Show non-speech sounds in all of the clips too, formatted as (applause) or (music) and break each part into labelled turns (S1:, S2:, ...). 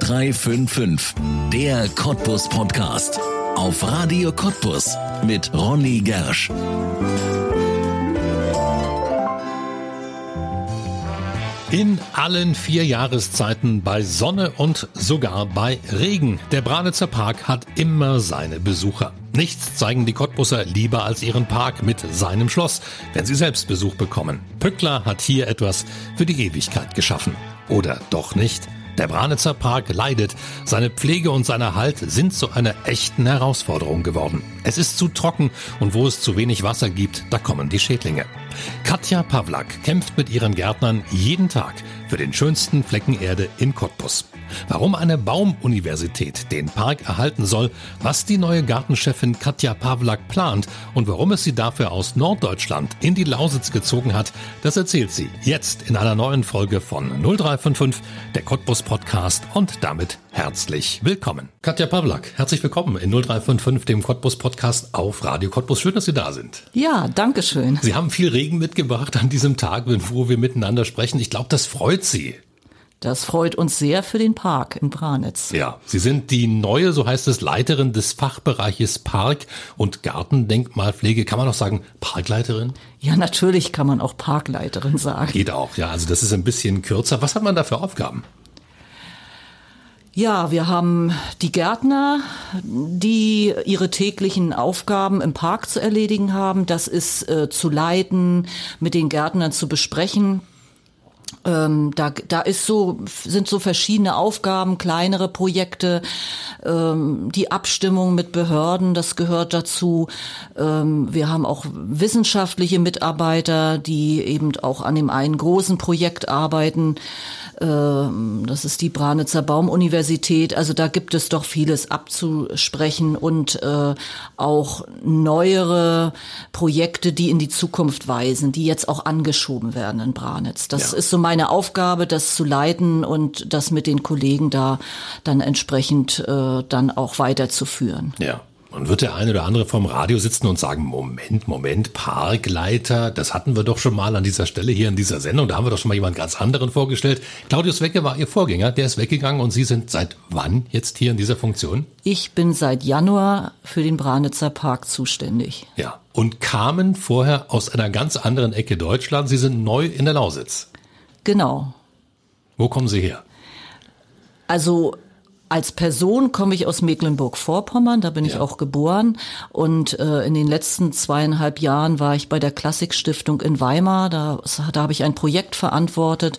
S1: 0355, der Cottbus Podcast. Auf Radio Cottbus mit Ronny Gersch.
S2: In allen vier Jahreszeiten bei Sonne und sogar bei Regen. Der Branitzer Park hat immer seine Besucher. Nichts zeigen die Cottbusser lieber als ihren Park mit seinem Schloss, wenn sie selbst Besuch bekommen. Pückler hat hier etwas für die Ewigkeit geschaffen. Oder doch nicht? Der Branitzer Park leidet. Seine Pflege und sein Erhalt sind zu einer echten Herausforderung geworden. Es ist zu trocken und wo es zu wenig Wasser gibt, da kommen die Schädlinge. Katja Pawlak kämpft mit ihren Gärtnern jeden Tag für den schönsten Flecken Erde in Cottbus. Warum eine Baumuniversität den Park erhalten soll, was die neue Gartenchefin Katja Pawlak plant und warum es sie dafür aus Norddeutschland in die Lausitz gezogen hat, das erzählt sie jetzt in einer neuen Folge von 0355, der Cottbus Podcast und damit herzlich willkommen. Katja Pawlak, herzlich willkommen in 0355, dem Cottbus Podcast auf Radio Cottbus. Schön, dass Sie da sind.
S3: Ja, danke schön.
S2: Sie haben viel Regen mitgebracht an diesem Tag, wo wir miteinander sprechen. Ich glaube, das freut Sie.
S3: Das freut uns sehr für den Park in Branitz.
S2: Ja, Sie sind die neue, so heißt es, Leiterin des Fachbereiches Park- und Gartendenkmalpflege. Kann man auch sagen Parkleiterin?
S3: Ja, natürlich kann man auch Parkleiterin sagen.
S2: Geht auch, ja. Also das ist ein bisschen kürzer. Was hat man da für Aufgaben?
S3: Ja, wir haben die Gärtner, die ihre täglichen Aufgaben im Park zu erledigen haben. Das ist äh, zu leiten, mit den Gärtnern zu besprechen. Ähm, da, da ist so, sind so verschiedene Aufgaben, kleinere Projekte, ähm, die Abstimmung mit Behörden, das gehört dazu. Ähm, wir haben auch wissenschaftliche Mitarbeiter, die eben auch an dem einen großen Projekt arbeiten. Ähm, das ist die Branitzer Baumuniversität. Also da gibt es doch vieles abzusprechen und äh, auch neuere Projekte, die in die Zukunft weisen, die jetzt auch angeschoben werden in Branitz. Das ja. ist so meine Aufgabe, das zu leiten und das mit den Kollegen da dann entsprechend äh, dann auch weiterzuführen.
S2: Ja. Und wird der eine oder andere vom Radio sitzen und sagen, Moment, Moment, Parkleiter, das hatten wir doch schon mal an dieser Stelle hier in dieser Sendung, da haben wir doch schon mal jemand ganz anderen vorgestellt. Claudius Wecke war Ihr Vorgänger, der ist weggegangen und Sie sind seit wann jetzt hier in dieser Funktion?
S3: Ich bin seit Januar für den Branitzer Park zuständig.
S2: Ja, und kamen vorher aus einer ganz anderen Ecke Deutschlands. Sie sind neu in der Lausitz.
S3: Genau.
S2: Wo kommen Sie her?
S3: Also als Person komme ich aus Mecklenburg-Vorpommern, da bin ja. ich auch geboren. Und äh, in den letzten zweieinhalb Jahren war ich bei der Klassikstiftung in Weimar. Da, da habe ich ein Projekt verantwortet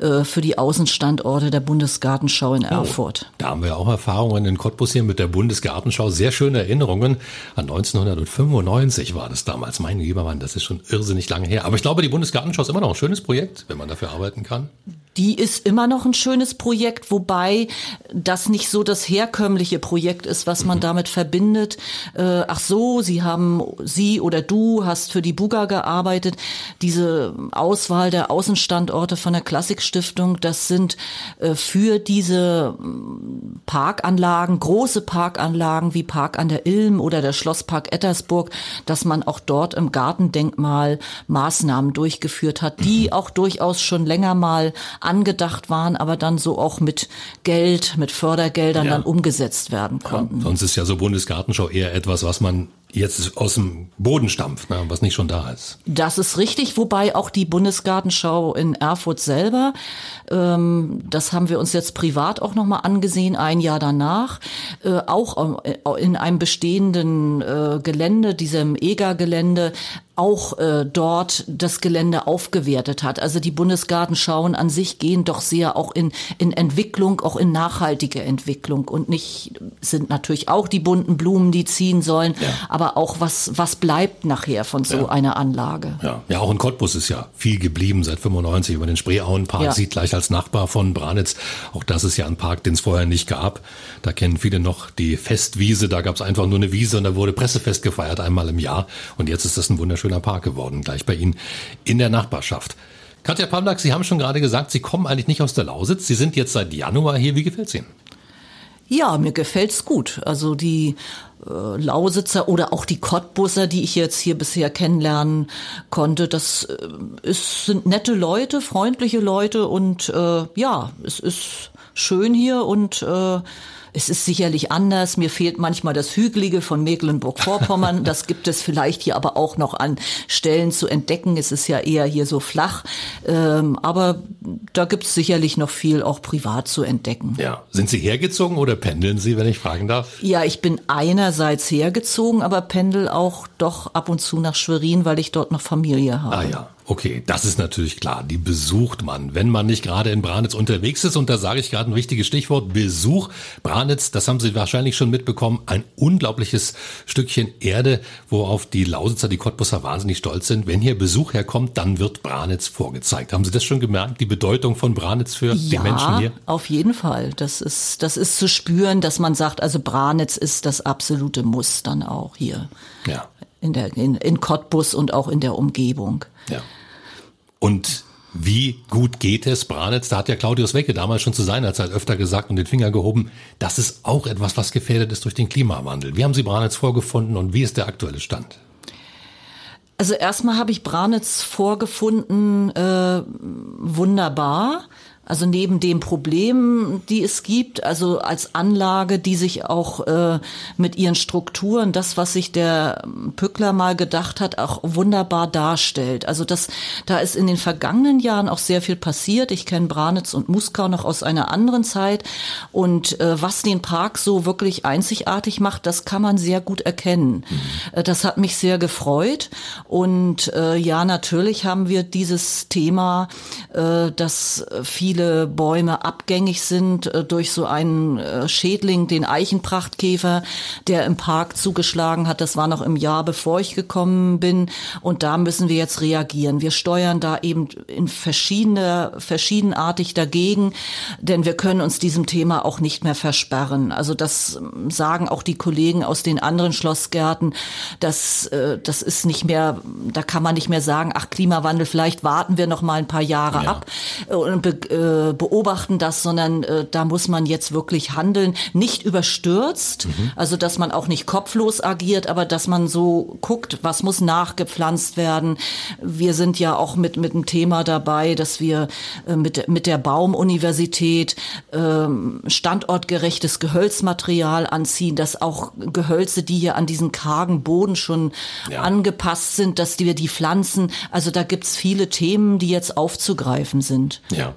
S3: äh, für die Außenstandorte der Bundesgartenschau in oh, Erfurt.
S2: Oh, da haben wir auch Erfahrungen in Cottbus hier mit der Bundesgartenschau. Sehr schöne Erinnerungen. An 1995 war das damals. Mein lieber Mann, das ist schon irrsinnig lange her. Aber ich glaube, die Bundesgartenschau ist immer noch ein schönes Projekt, wenn man dafür arbeiten kann.
S3: Die ist immer noch ein schönes Projekt, wobei das nicht so das herkömmliche Projekt ist, was man mhm. damit verbindet. Äh, ach so, Sie haben, Sie oder du hast für die Buga gearbeitet. Diese Auswahl der Außenstandorte von der Klassikstiftung, das sind äh, für diese mm, Parkanlagen, große Parkanlagen wie Park an der Ilm oder der Schlosspark Ettersburg, dass man auch dort im Gartendenkmal Maßnahmen durchgeführt hat, die mhm. auch durchaus schon länger mal angedacht waren, aber dann so auch mit Geld, mit Fördergeldern ja. dann umgesetzt werden konnten.
S2: Ja, sonst ist ja so Bundesgartenschau eher etwas, was man jetzt aus dem Boden stampft, ne, was nicht schon da ist.
S3: Das ist richtig, wobei auch die Bundesgartenschau in Erfurt selber, ähm, das haben wir uns jetzt privat auch nochmal angesehen, ein Jahr danach, äh, auch äh, in einem bestehenden äh, Gelände, diesem EGA-Gelände, auch äh, dort das Gelände aufgewertet hat. Also die Bundesgartenschauen an sich gehen doch sehr auch in, in Entwicklung, auch in nachhaltige Entwicklung und nicht sind natürlich auch die bunten Blumen, die ziehen sollen, ja. Aber auch was, was bleibt nachher von so ja. einer Anlage.
S2: Ja. ja, auch in Cottbus ist ja viel geblieben seit 95 über den Spreeauenpark, ja. sieht gleich als Nachbar von Branitz. Auch das ist ja ein Park, den es vorher nicht gab. Da kennen viele noch die Festwiese, da gab es einfach nur eine Wiese und da wurde Pressefest gefeiert einmal im Jahr. Und jetzt ist das ein wunderschöner schöner Park geworden, gleich bei Ihnen in der Nachbarschaft. Katja Pawlak, Sie haben schon gerade gesagt, Sie kommen eigentlich nicht aus der Lausitz. Sie sind jetzt seit Januar hier. Wie gefällt es Ihnen?
S3: Ja, mir gefällt's gut. Also die äh, Lausitzer oder auch die Cottbusser, die ich jetzt hier bisher kennenlernen konnte, das äh, ist, sind nette Leute, freundliche Leute und äh, ja, es ist schön hier und äh, es ist sicherlich anders. Mir fehlt manchmal das Hügelige von Mecklenburg-Vorpommern. (laughs) Das gibt es vielleicht hier aber auch noch an Stellen zu entdecken. Es ist ja eher hier so flach. Ähm, aber da gibt es sicherlich noch viel auch privat zu entdecken.
S2: Ja. Sind Sie hergezogen oder pendeln Sie, wenn ich fragen darf?
S3: Ja, ich bin einerseits hergezogen, aber pendel auch doch ab und zu nach Schwerin, weil ich dort noch Familie habe.
S2: Ah ja. Okay, das ist natürlich klar. Die besucht man, wenn man nicht gerade in Branitz unterwegs ist. Und da sage ich gerade ein wichtiges Stichwort, Besuch. Branitz, das haben Sie wahrscheinlich schon mitbekommen, ein unglaubliches Stückchen Erde, worauf die Lausitzer, die Cottbusser wahnsinnig stolz sind. Wenn hier Besuch herkommt, dann wird Branitz vorgezeigt. Haben Sie das schon gemerkt, die Bedeutung von Branitz für
S3: ja,
S2: die Menschen hier?
S3: auf jeden Fall. Das ist, das ist zu spüren, dass man sagt, also Branitz ist das absolute Muss dann auch hier.
S2: Ja.
S3: In der, in, in Cottbus und auch in der Umgebung.
S2: Ja. Und wie gut geht es Branitz? Da hat ja Claudius Wecke damals schon zu seiner Zeit öfter gesagt und den Finger gehoben. Das ist auch etwas, was gefährdet ist durch den Klimawandel. Wie haben Sie Branitz vorgefunden und wie ist der aktuelle Stand?
S3: Also erstmal habe ich Branitz vorgefunden, äh, wunderbar. Also neben dem Problem, die es gibt, also als Anlage, die sich auch äh, mit ihren Strukturen, das, was sich der Pückler mal gedacht hat, auch wunderbar darstellt. Also das, da ist in den vergangenen Jahren auch sehr viel passiert. Ich kenne Branitz und Muskau noch aus einer anderen Zeit. Und äh, was den Park so wirklich einzigartig macht, das kann man sehr gut erkennen. Mhm. das hat mich sehr gefreut. Und äh, ja, natürlich haben wir dieses Thema, äh, dass viele viele Bäume abgängig sind äh, durch so einen äh, Schädling, den Eichenprachtkäfer, der im Park zugeschlagen hat. Das war noch im Jahr, bevor ich gekommen bin. Und da müssen wir jetzt reagieren. Wir steuern da eben in verschiedene, verschiedenartig dagegen, denn wir können uns diesem Thema auch nicht mehr versperren. Also das ähm, sagen auch die Kollegen aus den anderen Schlossgärten, dass äh, das ist nicht mehr, da kann man nicht mehr sagen, ach Klimawandel, vielleicht warten wir noch mal ein paar Jahre ja. ab und äh, beobachten das, sondern äh, da muss man jetzt wirklich handeln, nicht überstürzt, mhm. also dass man auch nicht kopflos agiert, aber dass man so guckt, was muss nachgepflanzt werden. Wir sind ja auch mit mit dem Thema dabei, dass wir äh, mit mit der Baumuniversität äh, standortgerechtes Gehölzmaterial anziehen, dass auch Gehölze, die hier an diesen kargen Boden schon ja. angepasst sind, dass wir die Pflanzen, also da gibt's viele Themen, die jetzt aufzugreifen sind.
S2: Ja.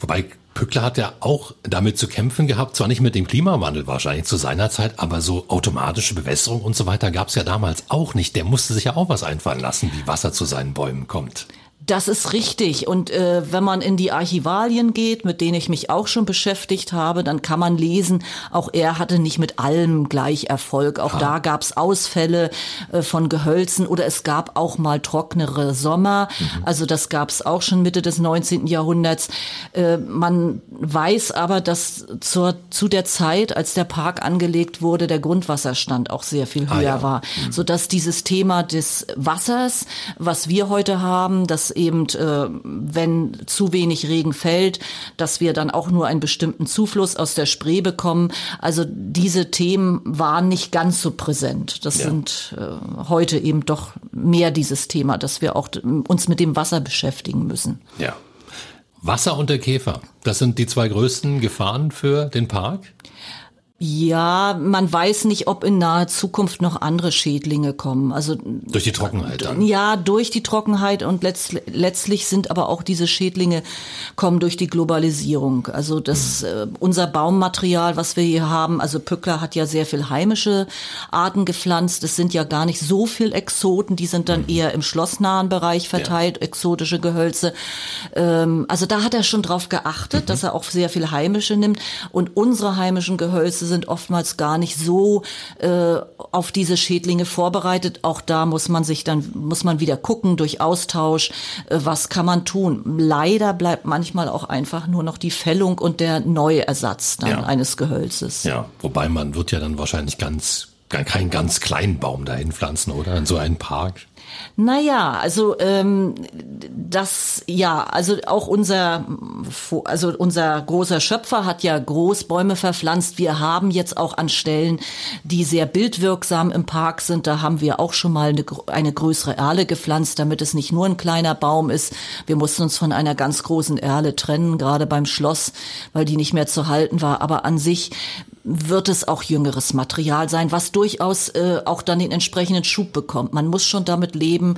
S2: Wobei Pückler hat ja auch damit zu kämpfen gehabt, zwar nicht mit dem Klimawandel wahrscheinlich zu seiner Zeit, aber so automatische Bewässerung und so weiter gab es ja damals auch nicht. Der musste sich ja auch was einfallen lassen, wie Wasser zu seinen Bäumen kommt.
S3: Das ist richtig. Und äh, wenn man in die Archivalien geht, mit denen ich mich auch schon beschäftigt habe, dann kann man lesen, auch er hatte nicht mit allem gleich Erfolg. Auch ah. da gab es Ausfälle äh, von Gehölzen oder es gab auch mal trocknere Sommer. Mhm. Also das gab es auch schon Mitte des 19. Jahrhunderts. Äh, man weiß aber, dass zur, zu der Zeit, als der Park angelegt wurde, der Grundwasserstand auch sehr viel ah höher ah, ja. war. Mhm. Sodass dieses Thema des Wassers, was wir heute haben, das eben, äh, wenn zu wenig Regen fällt, dass wir dann auch nur einen bestimmten Zufluss aus der Spree bekommen. Also diese Themen waren nicht ganz so präsent. Das ja. sind äh, heute eben doch mehr dieses Thema, dass wir auch uns mit dem Wasser beschäftigen müssen.
S2: Ja. Wasser und der Käfer, das sind die zwei größten Gefahren für den Park?
S3: Ja, man weiß nicht, ob in naher Zukunft noch andere Schädlinge kommen. Also
S2: durch die Trockenheit dann.
S3: Ja, durch die Trockenheit und letzt, letztlich sind aber auch diese Schädlinge kommen durch die Globalisierung. Also das mhm. äh, unser Baummaterial, was wir hier haben, also Pückler hat ja sehr viel heimische Arten gepflanzt. Es sind ja gar nicht so viel Exoten, die sind dann mhm. eher im schlossnahen Bereich verteilt, ja. exotische Gehölze. Ähm, also da hat er schon drauf geachtet, mhm. dass er auch sehr viel heimische nimmt und unsere heimischen Gehölze sind oftmals gar nicht so äh, auf diese Schädlinge vorbereitet. Auch da muss man sich dann, muss man wieder gucken durch Austausch, äh, was kann man tun. Leider bleibt manchmal auch einfach nur noch die Fällung und der neue Ersatz dann ja. eines Gehölzes.
S2: Ja, wobei man wird ja dann wahrscheinlich ganz keinen ganz kleinen Baum dahin pflanzen, oder? In so einen Park.
S3: Naja, also ähm, das ja, also auch unser also unser großer Schöpfer hat ja Großbäume verpflanzt. Wir haben jetzt auch an Stellen, die sehr bildwirksam im Park sind, da haben wir auch schon mal eine, eine größere Erle gepflanzt, damit es nicht nur ein kleiner Baum ist. Wir mussten uns von einer ganz großen Erle trennen, gerade beim Schloss, weil die nicht mehr zu halten war. Aber an sich wird es auch jüngeres Material sein, was durchaus äh, auch dann den entsprechenden Schub bekommt. Man muss schon damit leben,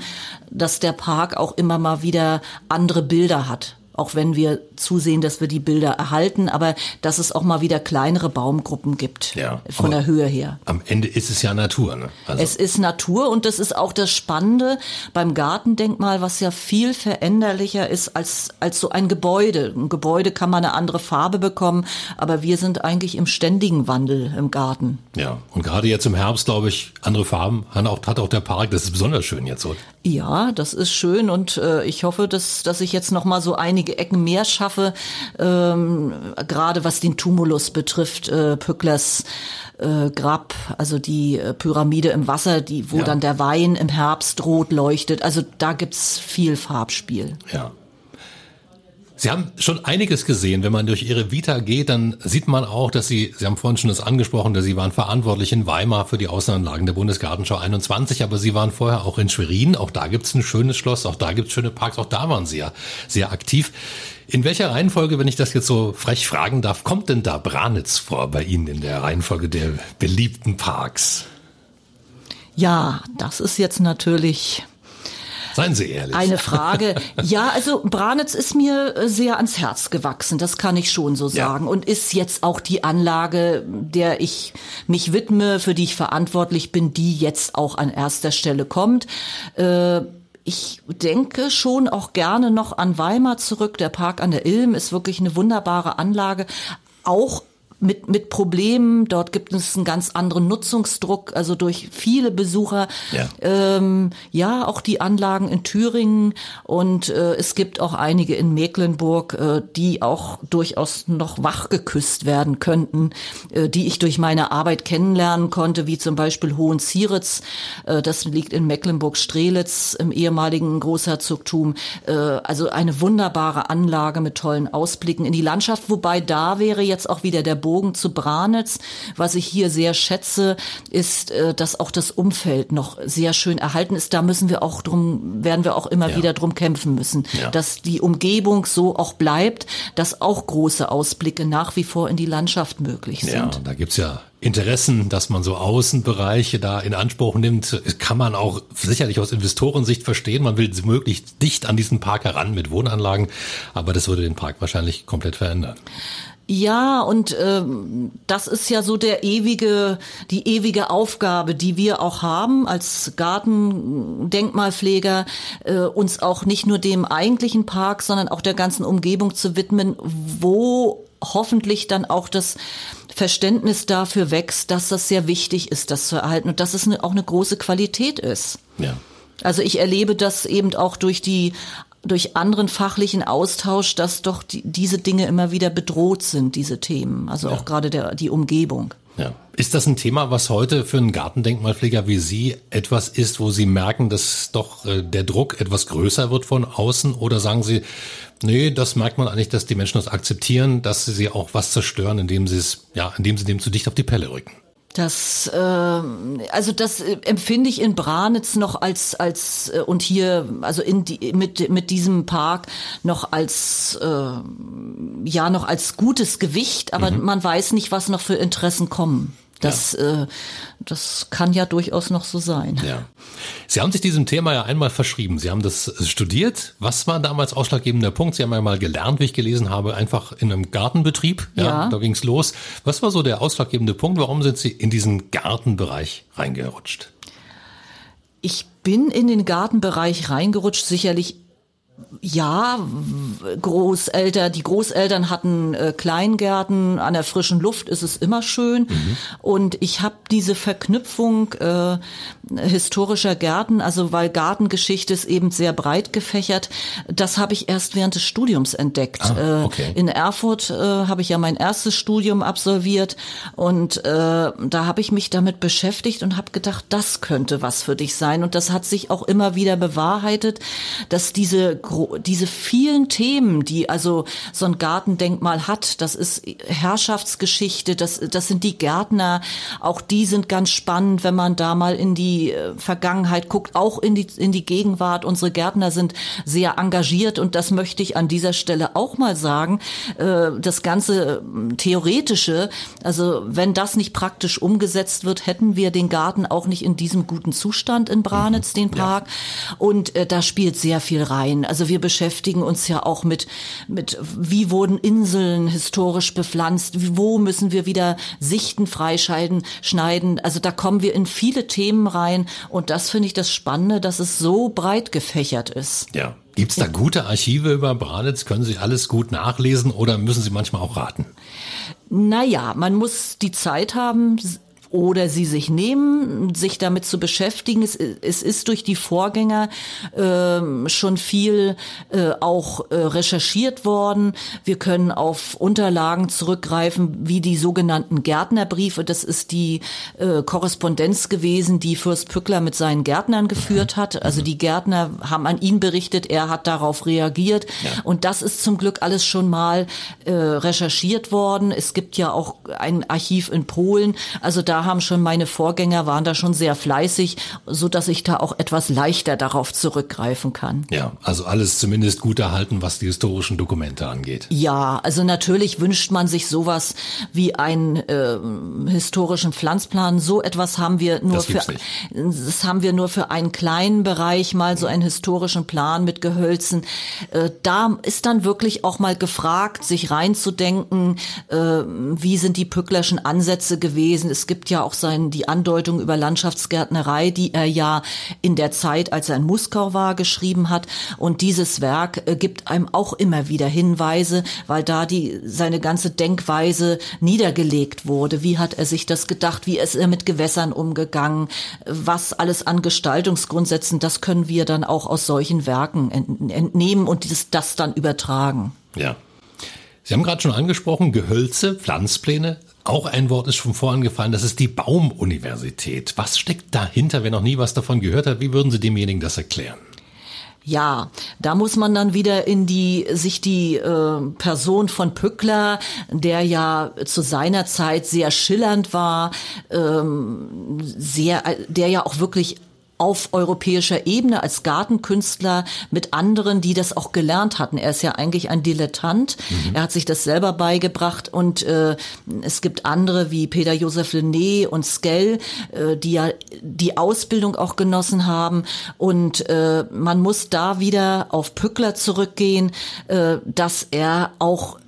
S3: dass der Park auch immer mal wieder andere Bilder hat auch wenn wir zusehen, dass wir die Bilder erhalten, aber dass es auch mal wieder kleinere Baumgruppen gibt ja, von der Höhe her.
S2: Am Ende ist es ja Natur. Ne?
S3: Also. Es ist Natur und das ist auch das Spannende beim Gartendenkmal, was ja viel veränderlicher ist als, als so ein Gebäude. Ein Gebäude kann man eine andere Farbe bekommen, aber wir sind eigentlich im ständigen Wandel im Garten.
S2: Ja, und gerade jetzt im Herbst, glaube ich, andere Farben hat auch, hat auch der Park. Das ist besonders schön jetzt so.
S3: Ja, das ist schön und äh, ich hoffe, dass, dass ich jetzt noch mal so einige Ecken mehr schaffe, ähm, gerade was den Tumulus betrifft, äh, Pücklers äh, Grab, also die äh, Pyramide im Wasser, die wo ja. dann der Wein im Herbst rot leuchtet. Also da gibt's viel Farbspiel.
S2: Ja. Sie haben schon einiges gesehen. Wenn man durch Ihre Vita geht, dann sieht man auch, dass Sie, Sie haben vorhin schon das angesprochen, dass Sie waren verantwortlich in Weimar für die Außenanlagen der Bundesgartenschau 21, aber Sie waren vorher auch in Schwerin. Auch da gibt's ein schönes Schloss, auch da gibt's schöne Parks, auch da waren Sie ja sehr aktiv. In welcher Reihenfolge, wenn ich das jetzt so frech fragen darf, kommt denn da Branitz vor bei Ihnen in der Reihenfolge der beliebten Parks?
S3: Ja, das ist jetzt natürlich
S2: Seien Sie ehrlich.
S3: Eine Frage. (laughs) Ja, also Branitz ist mir äh, sehr ans Herz gewachsen, das kann ich schon so sagen. Ja. Und ist jetzt auch die Anlage, der ich mich widme, für die ich verantwortlich bin, die jetzt auch an erster Stelle kommt. Äh, ich denke schon auch gerne noch an Weimar zurück. Der Park an der Ilm ist wirklich eine wunderbare Anlage. Auch mit, mit Problemen. Dort gibt es einen ganz anderen Nutzungsdruck, also durch viele Besucher. Ja, ähm, ja auch die Anlagen in Thüringen und äh, es gibt auch einige in Mecklenburg, äh, die auch durchaus noch wach geküsst werden könnten, äh, die ich durch meine Arbeit kennenlernen konnte, wie zum Beispiel Hohenzieritz. Äh, das liegt in Mecklenburg-Strelitz im ehemaligen Großherzogtum. Äh, also eine wunderbare Anlage mit tollen Ausblicken in die Landschaft, wobei da wäre jetzt auch wieder der Bogen zu Branitz. Was ich hier sehr schätze, ist, äh, dass auch das Umfeld noch sehr schön erhalten ist. Da müssen wir auch drum, werden wir auch immer ja. wieder drum kämpfen müssen, ja. dass die Umgebung so auch bleibt, dass auch große Ausblicke nach wie vor in die Landschaft möglich sind. Ja,
S2: da gibt's ja Interessen, dass man so Außenbereiche da in Anspruch nimmt, kann man auch sicherlich aus Investorensicht verstehen. Man will möglichst dicht an diesen Park heran mit Wohnanlagen, aber das würde den Park wahrscheinlich komplett verändern.
S3: Ja, und ähm, das ist ja so der ewige, die ewige Aufgabe, die wir auch haben als Gartendenkmalpfleger, äh, uns auch nicht nur dem eigentlichen Park, sondern auch der ganzen Umgebung zu widmen, wo hoffentlich dann auch das Verständnis dafür wächst, dass das sehr wichtig ist, das zu erhalten und dass es eine, auch eine große Qualität ist. Ja. Also ich erlebe das eben auch durch die durch anderen fachlichen Austausch, dass doch die, diese Dinge immer wieder bedroht sind, diese Themen. Also ja. auch gerade der, die Umgebung.
S2: Ja. Ist das ein Thema, was heute für einen Gartendenkmalpfleger wie Sie etwas ist, wo Sie merken, dass doch äh, der Druck etwas größer wird von außen? Oder sagen Sie, nee, das merkt man eigentlich, dass die Menschen das akzeptieren, dass sie auch was zerstören, indem sie es, ja, indem sie dem zu dicht auf die Pelle rücken?
S3: Das, äh, also das empfinde ich in Branitz noch als als äh, und hier also in die, mit mit diesem Park noch als äh, ja noch als gutes Gewicht, aber mhm. man weiß nicht, was noch für Interessen kommen. Das, ja. äh, das kann ja durchaus noch so sein.
S2: Ja. Sie haben sich diesem Thema ja einmal verschrieben. Sie haben das studiert. Was war damals ausschlaggebender Punkt? Sie haben ja mal gelernt, wie ich gelesen habe, einfach in einem Gartenbetrieb. Ja, ja. da ging's los. Was war so der ausschlaggebende Punkt? Warum sind Sie in diesen Gartenbereich reingerutscht?
S3: Ich bin in den Gartenbereich reingerutscht, sicherlich Ja, Großeltern, die Großeltern hatten äh, Kleingärten, an der frischen Luft ist es immer schön. Mhm. Und ich habe diese Verknüpfung äh, historischer Gärten, also weil Gartengeschichte ist eben sehr breit gefächert, das habe ich erst während des Studiums entdeckt. Ah, äh, okay. äh, in Erfurt äh, habe ich ja mein erstes Studium absolviert und äh, da habe ich mich damit beschäftigt und habe gedacht, das könnte was für dich sein. Und das hat sich auch immer wieder bewahrheitet, dass diese diese vielen Themen, die also so ein Gartendenkmal hat, das ist Herrschaftsgeschichte, das, das sind die Gärtner, auch die sind ganz spannend, wenn man da mal in die äh, Vergangenheit guckt, auch in die, in die Gegenwart. Unsere Gärtner sind sehr engagiert und das möchte ich an dieser Stelle auch mal sagen. Äh, das ganze ähm, Theoretische, also wenn das nicht praktisch umgesetzt wird, hätten wir den Garten auch nicht in diesem guten Zustand in Branitz, den Park. Ja. Und äh, da spielt sehr viel rein. Also wir beschäftigen uns ja auch mit, mit wie wurden Inseln historisch bepflanzt, wo müssen wir wieder Sichten freischalten, schneiden. Also da kommen wir in viele Themen rein und das finde ich das Spannende, dass es so breit gefächert ist.
S2: Ja. Gibt's da gute Archive über Branitz? Können Sie alles gut nachlesen oder müssen Sie manchmal auch raten?
S3: Naja, man muss die Zeit haben, oder sie sich nehmen, sich damit zu beschäftigen. Es, es ist durch die Vorgänger äh, schon viel äh, auch äh, recherchiert worden. Wir können auf Unterlagen zurückgreifen, wie die sogenannten Gärtnerbriefe. Das ist die äh, Korrespondenz gewesen, die Fürst Pückler mit seinen Gärtnern geführt hat. Also die Gärtner haben an ihn berichtet, er hat darauf reagiert. Ja. Und das ist zum Glück alles schon mal äh, recherchiert worden. Es gibt ja auch ein Archiv in Polen. Also da haben schon meine Vorgänger waren da schon sehr fleißig, so dass ich da auch etwas leichter darauf zurückgreifen kann.
S2: Ja, also alles zumindest gut erhalten, was die historischen Dokumente angeht.
S3: Ja, also natürlich wünscht man sich sowas wie einen äh, historischen Pflanzplan. So etwas haben wir nur das für das haben wir nur für einen kleinen Bereich mal so einen historischen Plan mit Gehölzen. Äh, da ist dann wirklich auch mal gefragt, sich reinzudenken, äh, wie sind die Pücklerschen Ansätze gewesen. Es gibt ja ja auch sein, die Andeutung über Landschaftsgärtnerei, die er ja in der Zeit, als er in Muskau war, geschrieben hat. Und dieses Werk äh, gibt einem auch immer wieder Hinweise, weil da die, seine ganze Denkweise niedergelegt wurde. Wie hat er sich das gedacht? Wie ist er mit Gewässern umgegangen? Was alles an Gestaltungsgrundsätzen, das können wir dann auch aus solchen Werken entnehmen und das, das dann übertragen.
S2: Ja. Sie haben gerade schon angesprochen, Gehölze, Pflanzpläne. Auch ein Wort ist schon vorhin gefallen, das ist die Baumuniversität. Was steckt dahinter, wer noch nie was davon gehört hat? Wie würden Sie demjenigen das erklären?
S3: Ja, da muss man dann wieder in die sich die äh, Person von Pückler, der ja zu seiner Zeit sehr schillernd war, ähm, sehr, der ja auch wirklich auf europäischer Ebene als Gartenkünstler mit anderen, die das auch gelernt hatten. Er ist ja eigentlich ein Dilettant. Mhm. Er hat sich das selber beigebracht und äh, es gibt andere wie Peter Josef Lené und Skell, äh, die ja die Ausbildung auch genossen haben. Und äh, man muss da wieder auf Pückler zurückgehen, äh, dass er auch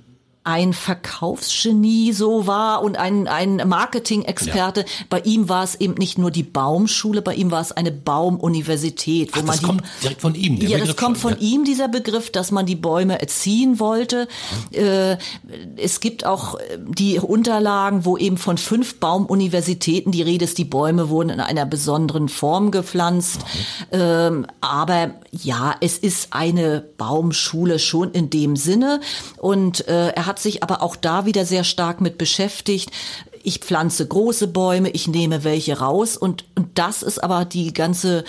S3: ein Verkaufsgenie so war und ein, ein Marketing-Experte. Ja. Bei ihm war es eben nicht nur die Baumschule, bei ihm war es eine Baumuniversität.
S2: Wo Ach, man das die, kommt direkt von ihm.
S3: ja, Begriff das kommt von ja. ihm, dieser Begriff, dass man die Bäume erziehen wollte. Äh, es gibt auch äh, die Unterlagen, wo eben von fünf Baumuniversitäten die Rede ist, die Bäume wurden in einer besonderen Form gepflanzt. Mhm. Ähm, aber ja, es ist eine Baumschule schon in dem Sinne. Und äh, er hat sich aber auch da wieder sehr stark mit beschäftigt. Ich pflanze große Bäume, ich nehme welche raus und, und das ist aber die ganze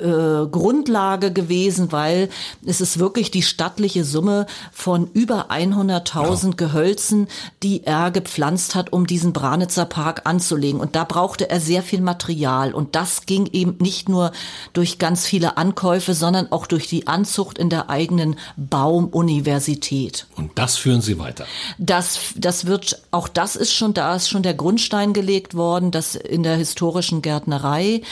S3: äh, Grundlage gewesen, weil es ist wirklich die stattliche Summe von über 100.000 ja. Gehölzen, die er gepflanzt hat, um diesen Branitzer Park anzulegen. Und da brauchte er sehr viel Material. Und das ging eben nicht nur durch ganz viele Ankäufe, sondern auch durch die Anzucht in der eigenen Baumuniversität.
S2: Und das führen Sie weiter?
S3: Das, das wird, auch das ist schon, da ist schon der Grundstein gelegt worden, dass in der historischen Gärtnerei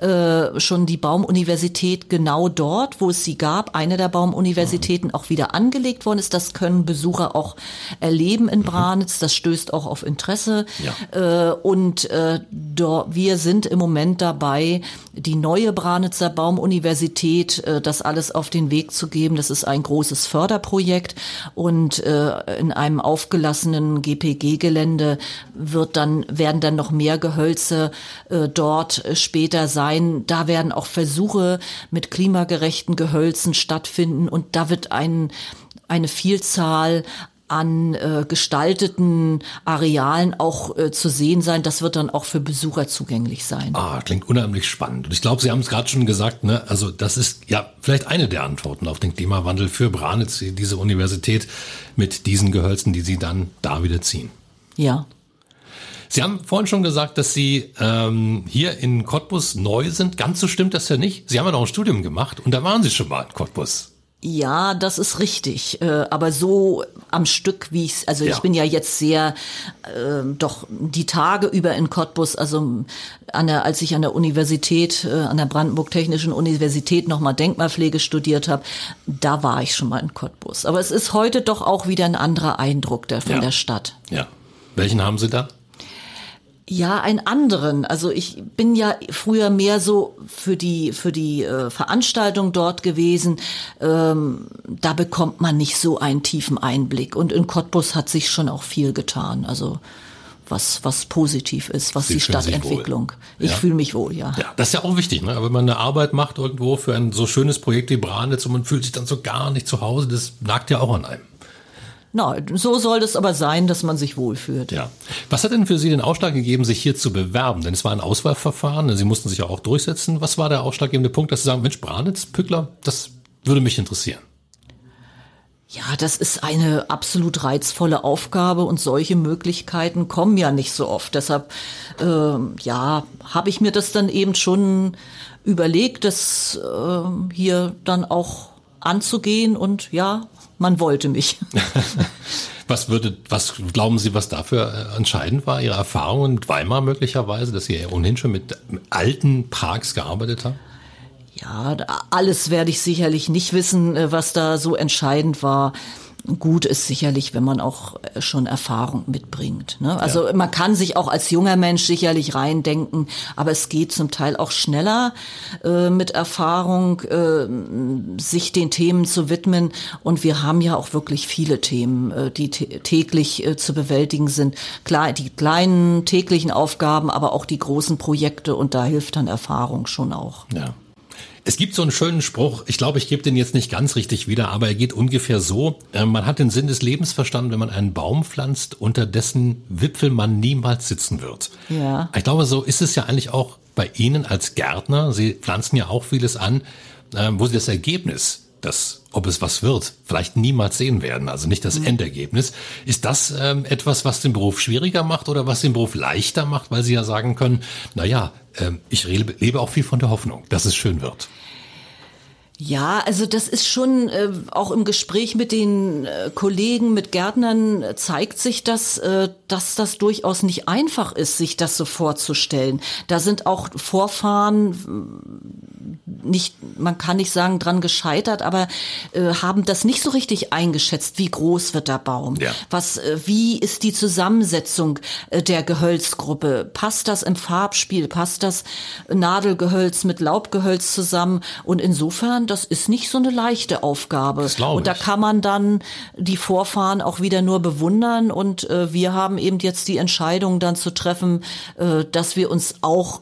S3: äh, schon die Baumuniversität Baumuniversität genau dort, wo es sie gab, eine der Baumuniversitäten auch wieder angelegt worden ist. Das können Besucher auch erleben in Branitz. Das stößt auch auf Interesse. Ja. Äh, und äh, wir sind im Moment dabei, die neue Branitzer Baumuniversität, äh, das alles auf den Weg zu geben. Das ist ein großes Förderprojekt und in einem aufgelassenen GPG-Gelände wird dann werden dann noch mehr Gehölze dort später sein. Da werden auch Versuche mit klimagerechten Gehölzen stattfinden und da wird ein, eine Vielzahl an äh, gestalteten Arealen auch äh, zu sehen sein. Das wird dann auch für Besucher zugänglich sein.
S2: Ah, klingt unheimlich spannend. Und ich glaube, Sie haben es gerade schon gesagt, ne? Also das ist ja vielleicht eine der Antworten auf den Klimawandel für Branitz, diese Universität mit diesen Gehölzen, die Sie dann da wieder ziehen.
S3: Ja.
S2: Sie haben vorhin schon gesagt, dass Sie ähm, hier in Cottbus neu sind. Ganz so stimmt das ja nicht. Sie haben ja noch ein Studium gemacht und da waren Sie schon mal in Cottbus.
S3: Ja, das ist richtig. Äh, aber so am Stück, wie ich also ja. ich bin ja jetzt sehr äh, doch die Tage über in Cottbus, also an der, als ich an der Universität, äh, an der Brandenburg Technischen Universität nochmal Denkmalpflege studiert habe, da war ich schon mal in Cottbus. Aber es ist heute doch auch wieder ein anderer Eindruck der, von
S2: ja.
S3: der Stadt.
S2: Ja. Welchen haben Sie da?
S3: Ja, einen anderen. Also ich bin ja früher mehr so für die für die äh, Veranstaltung dort gewesen. Ähm, da bekommt man nicht so einen tiefen Einblick. Und in Cottbus hat sich schon auch viel getan. Also was was positiv ist, was Sie die Stadtentwicklung. Ich ja. fühle mich wohl, ja.
S2: Ja, das ist ja auch wichtig, ne? Aber wenn man eine Arbeit macht irgendwo für ein so schönes Projekt wie Branitz und man fühlt sich dann so gar nicht zu Hause, das nagt ja auch an einem.
S3: Na, so soll es aber sein, dass man sich wohlfühlt.
S2: Ja. Was hat denn für Sie den Ausschlag gegeben, sich hier zu bewerben? Denn es war ein Auswahlverfahren, Sie mussten sich ja auch durchsetzen. Was war der ausschlaggebende Punkt, dass Sie sagen, Mensch, Branitz, Pückler, das würde mich interessieren?
S3: Ja, das ist eine absolut reizvolle Aufgabe und solche Möglichkeiten kommen ja nicht so oft. Deshalb, äh, ja, habe ich mir das dann eben schon überlegt, das äh, hier dann auch anzugehen und ja, man wollte mich. (laughs)
S2: was würde, was glauben Sie, was dafür äh, entscheidend war? Ihre Erfahrungen mit Weimar möglicherweise, dass Sie ohnehin schon mit alten Parks gearbeitet haben?
S3: Ja, alles werde ich sicherlich nicht wissen, äh, was da so entscheidend war gut ist sicherlich, wenn man auch äh, schon Erfahrung mitbringt. Ne? Also ja. man kann sich auch als junger Mensch sicherlich reindenken, aber es geht zum Teil auch schneller äh, mit Erfahrung, äh, sich den Themen zu widmen. Und wir haben ja auch wirklich viele Themen, äh, die täglich äh, zu bewältigen sind. Klar, die kleinen täglichen Aufgaben, aber auch die großen Projekte und da hilft dann Erfahrung schon auch.
S2: Ja. Es gibt so einen schönen Spruch, ich glaube, ich gebe den jetzt nicht ganz richtig wieder, aber er geht ungefähr so. Äh, man hat den Sinn des Lebens verstanden, wenn man einen Baum pflanzt, unter dessen Wipfel man niemals sitzen wird.
S3: Ja.
S2: Ich glaube, so ist es ja eigentlich auch bei Ihnen als Gärtner. Sie pflanzen ja auch vieles an, äh, wo Sie das Ergebnis das, ob es was wird, vielleicht niemals sehen werden, also nicht das mhm. Endergebnis. Ist das ähm, etwas, was den Beruf schwieriger macht oder was den Beruf leichter macht, weil Sie ja sagen können, na ja, ich lebe auch viel von der Hoffnung, dass es schön wird.
S3: Ja, also das ist schon äh, auch im Gespräch mit den äh, Kollegen, mit Gärtnern äh, zeigt sich das, äh, dass das durchaus nicht einfach ist, sich das so vorzustellen. Da sind auch Vorfahren nicht, man kann nicht sagen dran gescheitert, aber äh, haben das nicht so richtig eingeschätzt. Wie groß wird der Baum? Ja. Was, äh, wie ist die Zusammensetzung äh, der Gehölzgruppe? Passt das im Farbspiel? Passt das Nadelgehölz mit Laubgehölz zusammen? Und insofern, das ist nicht so eine leichte Aufgabe. Das und da kann man dann die Vorfahren auch wieder nur bewundern. Und äh, wir haben eben jetzt die Entscheidung dann zu treffen, äh, dass wir uns auch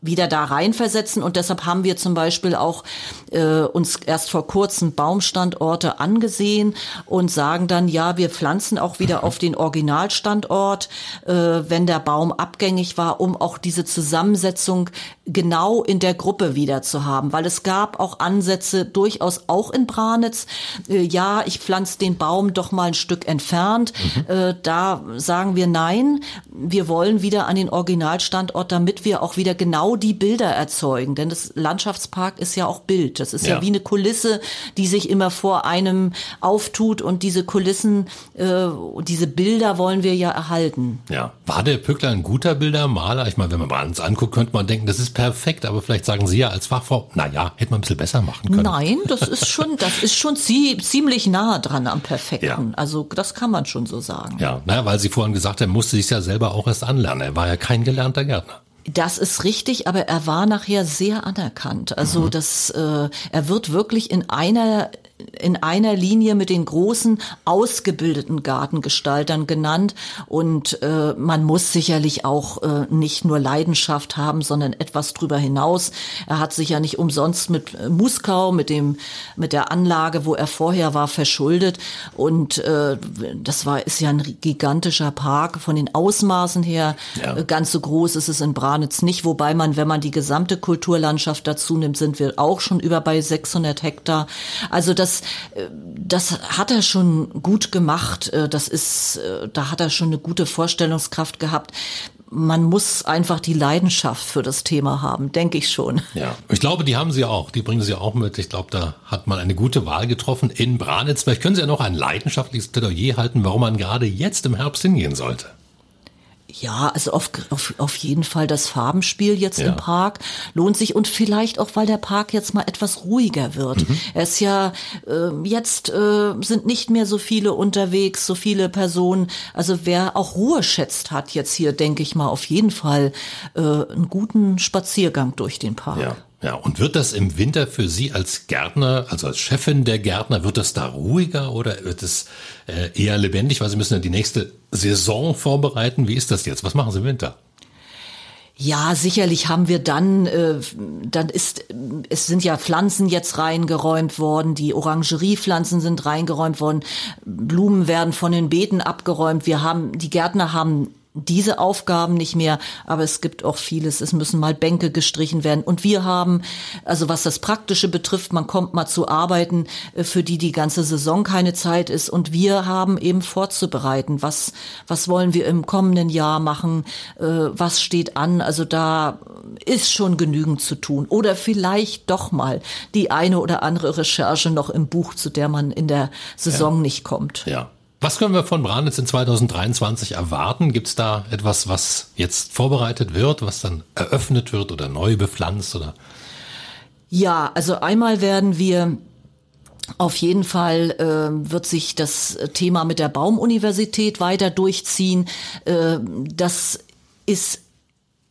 S3: wieder da reinversetzen. Und deshalb haben wir zum Beispiel auch äh, uns erst vor kurzem Baumstandorte angesehen und sagen dann, ja, wir pflanzen auch wieder auf den Originalstandort, äh, wenn der Baum abgängig war, um auch diese Zusammensetzung genau in der Gruppe wieder zu haben, weil es gab auch Ansätze durchaus auch in Branitz, äh, ja, ich pflanze den Baum doch mal ein Stück entfernt, mhm. äh, da sagen wir nein, wir wollen wieder an den Originalstandort, damit wir auch wieder genau genau die Bilder erzeugen, denn das Landschaftspark ist ja auch Bild. Das ist ja, ja wie eine Kulisse, die sich immer vor einem auftut und diese Kulissen, äh, diese Bilder wollen wir ja erhalten.
S2: Ja, war der Pückler ein guter Bildermaler? Ich meine, wenn man mal uns anguckt, könnte man denken, das ist perfekt, aber vielleicht sagen Sie ja als Fachfrau, na ja, hätte man ein bisschen besser machen können.
S3: Nein, das ist schon, das ist schon ziemlich nah dran am Perfekten. Ja. Also das kann man schon so sagen.
S2: Ja, naja, weil Sie vorhin gesagt haben, musste sich ja selber auch erst anlernen. Er war ja kein gelernter Gärtner.
S3: Das ist richtig, aber er war nachher sehr anerkannt. Also mhm. das, äh, er wird wirklich in einer in einer Linie mit den großen ausgebildeten Gartengestaltern genannt und äh, man muss sicherlich auch äh, nicht nur Leidenschaft haben, sondern etwas drüber hinaus. Er hat sich ja nicht umsonst mit äh, Muskau, mit dem mit der Anlage, wo er vorher war, verschuldet und äh, das war ist ja ein gigantischer Park von den Ausmaßen her. Ja. Äh, ganz so groß ist es in Branitz nicht, wobei man, wenn man die gesamte Kulturlandschaft dazu nimmt, sind wir auch schon über bei 600 Hektar. Also das das, äh, das hat er schon gut gemacht. Äh, das ist, äh, da hat er schon eine gute Vorstellungskraft gehabt man muss einfach die Leidenschaft für das Thema haben, denke ich schon.
S2: Ja, ich glaube, die haben Sie auch. Die bringen Sie auch mit. Ich glaube, da hat man eine gute Wahl getroffen in Branitz. Vielleicht können Sie ja noch ein leidenschaftliches Plädoyer halten, warum man gerade jetzt im Herbst hingehen sollte.
S3: Ja, also auf, auf, auf jeden Fall das Farbenspiel jetzt ja. im Park lohnt sich und vielleicht auch, weil der Park jetzt mal etwas ruhiger wird. Mhm. Er ist ja äh, jetzt äh, sind nicht mehr so viele unterwegs, so viele Personen. Also wer auch Ruhe schätzt, hat jetzt hier, denke ich mal, auf jeden Fall äh, einen guten Spaziergang durch den Park.
S2: Ja. Ja, und wird das im Winter für Sie als Gärtner, also als Chefin der Gärtner, wird das da ruhiger oder wird es äh, eher lebendig, weil Sie müssen ja die nächste Saison vorbereiten? Wie ist das jetzt? Was machen Sie im Winter?
S3: Ja, sicherlich haben wir dann, äh, dann ist, es sind ja Pflanzen jetzt reingeräumt worden, die Orangeriepflanzen sind reingeräumt worden, Blumen werden von den Beeten abgeräumt. Wir haben, die Gärtner haben diese Aufgaben nicht mehr, aber es gibt auch vieles. Es müssen mal Bänke gestrichen werden. Und wir haben, also was das Praktische betrifft, man kommt mal zu arbeiten, äh, für die die ganze Saison keine Zeit ist. Und wir haben eben vorzubereiten. Was, was wollen wir im kommenden Jahr machen? Äh, was steht an? Also da ist schon genügend zu tun. Oder vielleicht doch mal die eine oder andere Recherche noch im Buch, zu der man in der Saison ja. nicht kommt.
S2: Ja. Was können wir von Branitz in 2023 erwarten? Gibt es da etwas, was jetzt vorbereitet wird, was dann eröffnet wird oder neu bepflanzt oder?
S3: Ja, also einmal werden wir auf jeden Fall äh, wird sich das Thema mit der Baumuniversität weiter durchziehen. Äh, das ist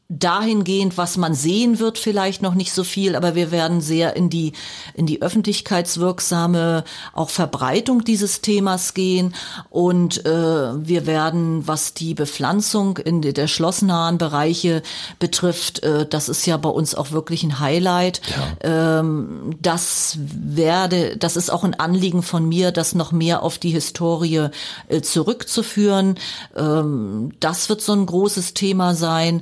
S3: dahingehend, was man sehen wird, vielleicht noch nicht so viel, aber wir werden sehr in die, in die öffentlichkeitswirksame auch Verbreitung dieses Themas gehen und äh, wir werden, was die Bepflanzung in der schlossnahen Bereiche betrifft, äh, das ist ja bei uns auch wirklich ein Highlight. Ja. Ähm, das werde, das ist auch ein Anliegen von mir, das noch mehr auf die Historie äh, zurückzuführen. Ähm, das wird so ein großes Thema sein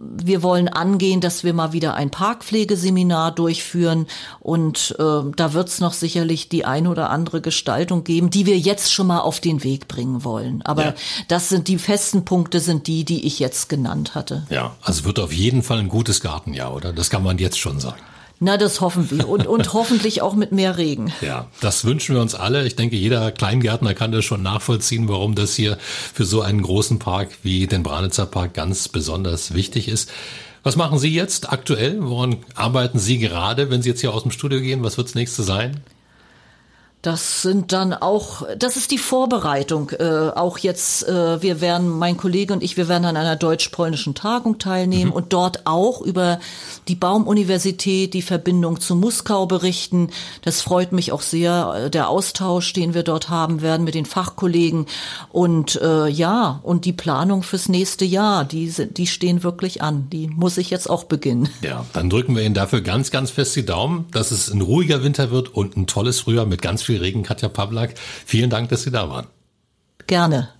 S3: wir wollen angehen, dass wir mal wieder ein Parkpflegeseminar durchführen und äh, da wird es noch sicherlich die ein oder andere Gestaltung geben, die wir jetzt schon mal auf den Weg bringen wollen. Aber ja. das sind die festen Punkte, sind die, die ich jetzt genannt hatte.
S2: Ja, also wird auf jeden Fall ein gutes Gartenjahr, oder? Das kann man jetzt schon sagen.
S3: Na, das hoffen wir. Und, und (laughs) hoffentlich auch mit mehr Regen.
S2: Ja, das wünschen wir uns alle. Ich denke, jeder Kleingärtner kann das schon nachvollziehen, warum das hier für so einen großen Park wie den Branitzer Park ganz besonders wichtig ist. Was machen Sie jetzt aktuell? Woran arbeiten Sie gerade, wenn Sie jetzt hier aus dem Studio gehen? Was wird's nächste sein?
S3: Das sind dann auch, das ist die Vorbereitung. Äh, auch jetzt, äh, wir werden, mein Kollege und ich, wir werden an einer deutsch-polnischen Tagung teilnehmen mhm. und dort auch über die Baumuniversität, die Verbindung zu Muskau berichten. Das freut mich auch sehr, äh, der Austausch, den wir dort haben werden mit den Fachkollegen. Und äh, ja, und die Planung fürs nächste Jahr, die, die stehen wirklich an. Die muss ich jetzt auch beginnen.
S2: Ja, dann drücken wir Ihnen dafür ganz, ganz fest die Daumen, dass es ein ruhiger Winter wird und ein tolles Frühjahr mit ganz viel Regen, Katja Pawlak. Vielen Dank, dass Sie da waren.
S3: Gerne.